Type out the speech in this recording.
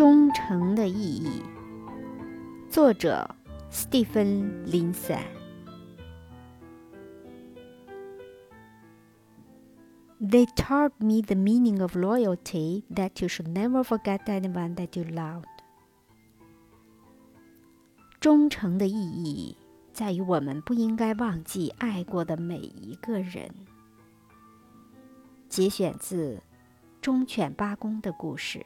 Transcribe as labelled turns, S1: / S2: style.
S1: 忠诚的意义，作者斯蒂芬林森。they taught me the meaning of loyalty that you should never forget anyone that you loved。忠诚的意义在于我们不应该忘记爱过的每一个人。节选自忠犬八公的故事。